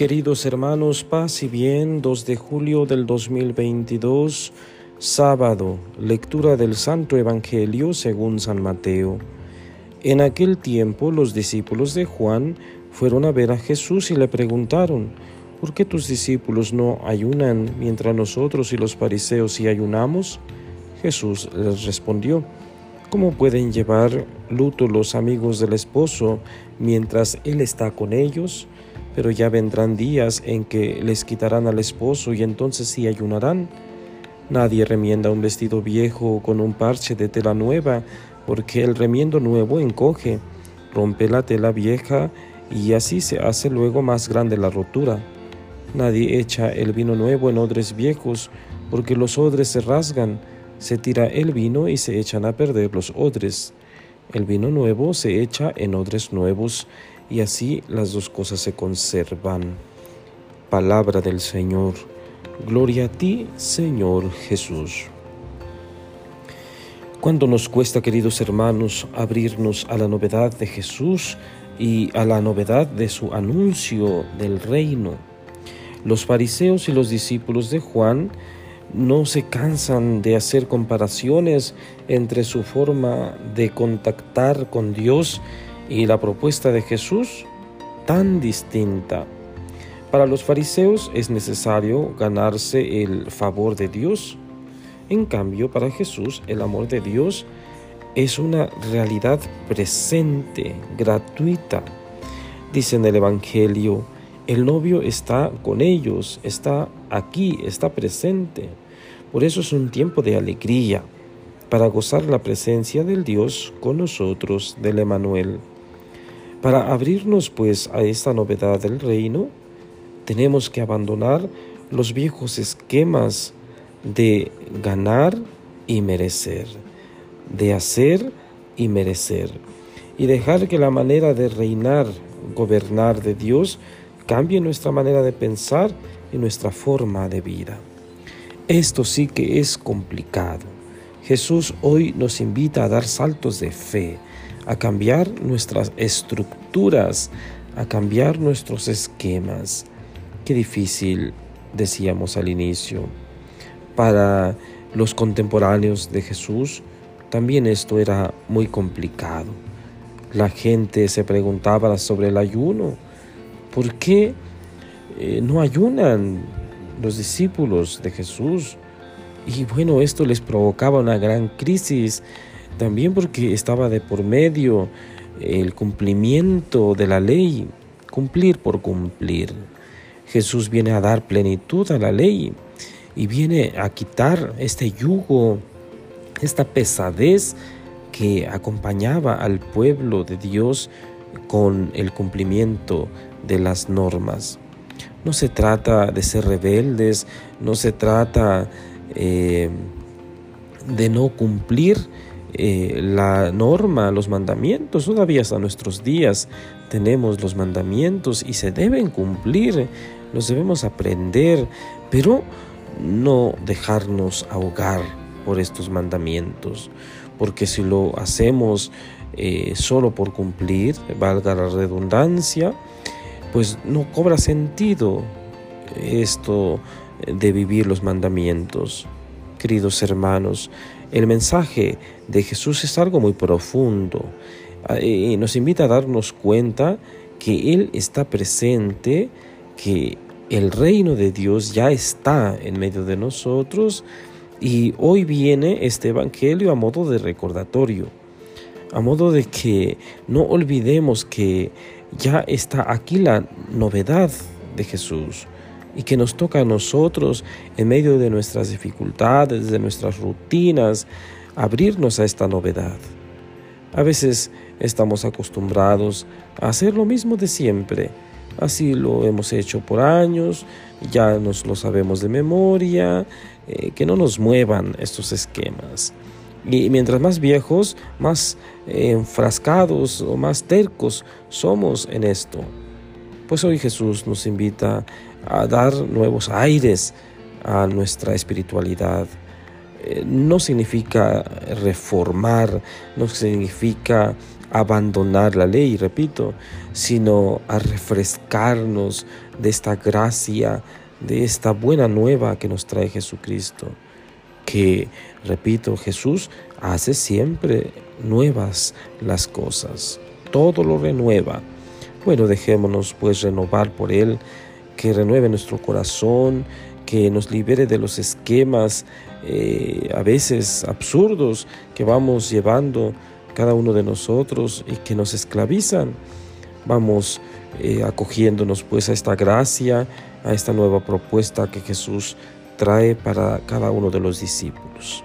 queridos hermanos, paz y bien, 2 de julio del 2022, sábado, lectura del Santo Evangelio según San Mateo. En aquel tiempo los discípulos de Juan fueron a ver a Jesús y le preguntaron, ¿por qué tus discípulos no ayunan mientras nosotros y los fariseos sí ayunamos? Jesús les respondió, ¿cómo pueden llevar luto los amigos del esposo mientras él está con ellos? Pero ya vendrán días en que les quitarán al esposo y entonces sí ayunarán. Nadie remienda un vestido viejo con un parche de tela nueva, porque el remiendo nuevo encoge, rompe la tela vieja y así se hace luego más grande la rotura. Nadie echa el vino nuevo en odres viejos, porque los odres se rasgan, se tira el vino y se echan a perder los odres. El vino nuevo se echa en odres nuevos y así las dos cosas se conservan. Palabra del Señor. Gloria a ti, Señor Jesús. Cuando nos cuesta, queridos hermanos, abrirnos a la novedad de Jesús y a la novedad de su anuncio del reino. Los fariseos y los discípulos de Juan no se cansan de hacer comparaciones entre su forma de contactar con Dios y la propuesta de Jesús tan distinta. Para los fariseos es necesario ganarse el favor de Dios. En cambio, para Jesús el amor de Dios es una realidad presente, gratuita. Dice en el Evangelio, el novio está con ellos, está aquí, está presente. Por eso es un tiempo de alegría, para gozar la presencia del Dios con nosotros, del Emanuel. Para abrirnos pues a esta novedad del reino, tenemos que abandonar los viejos esquemas de ganar y merecer, de hacer y merecer, y dejar que la manera de reinar, gobernar de Dios cambie nuestra manera de pensar y nuestra forma de vida. Esto sí que es complicado. Jesús hoy nos invita a dar saltos de fe, a cambiar nuestras estructuras, a cambiar nuestros esquemas. Qué difícil, decíamos al inicio. Para los contemporáneos de Jesús, también esto era muy complicado. La gente se preguntaba sobre el ayuno. ¿Por qué eh, no ayunan los discípulos de Jesús? Y bueno, esto les provocaba una gran crisis también porque estaba de por medio el cumplimiento de la ley, cumplir por cumplir. Jesús viene a dar plenitud a la ley y viene a quitar este yugo, esta pesadez que acompañaba al pueblo de Dios con el cumplimiento de las normas. No se trata de ser rebeldes, no se trata eh, de no cumplir eh, la norma, los mandamientos. Todavía hasta nuestros días tenemos los mandamientos y se deben cumplir, los debemos aprender, pero no dejarnos ahogar por estos mandamientos, porque si lo hacemos eh, solo por cumplir, valga la redundancia, pues no cobra sentido esto de vivir los mandamientos. Queridos hermanos, el mensaje de Jesús es algo muy profundo. Ah, nos invita a darnos cuenta que Él está presente, que el reino de Dios ya está en medio de nosotros y hoy viene este Evangelio a modo de recordatorio, a modo de que no olvidemos que ya está aquí la novedad de Jesús y que nos toca a nosotros en medio de nuestras dificultades, de nuestras rutinas, abrirnos a esta novedad. A veces estamos acostumbrados a hacer lo mismo de siempre. Así lo hemos hecho por años, ya nos lo sabemos de memoria, eh, que no nos muevan estos esquemas. Y mientras más viejos, más enfrascados o más tercos somos en esto. Pues hoy Jesús nos invita a dar nuevos aires a nuestra espiritualidad. Eh, no significa reformar, no significa abandonar la ley, repito, sino a refrescarnos de esta gracia, de esta buena nueva que nos trae Jesucristo. Que, repito, Jesús hace siempre nuevas las cosas, todo lo renueva. Bueno, dejémonos pues renovar por Él, que renueve nuestro corazón, que nos libere de los esquemas eh, a veces absurdos que vamos llevando cada uno de nosotros y que nos esclavizan. Vamos eh, acogiéndonos pues a esta gracia, a esta nueva propuesta que Jesús trae para cada uno de los discípulos.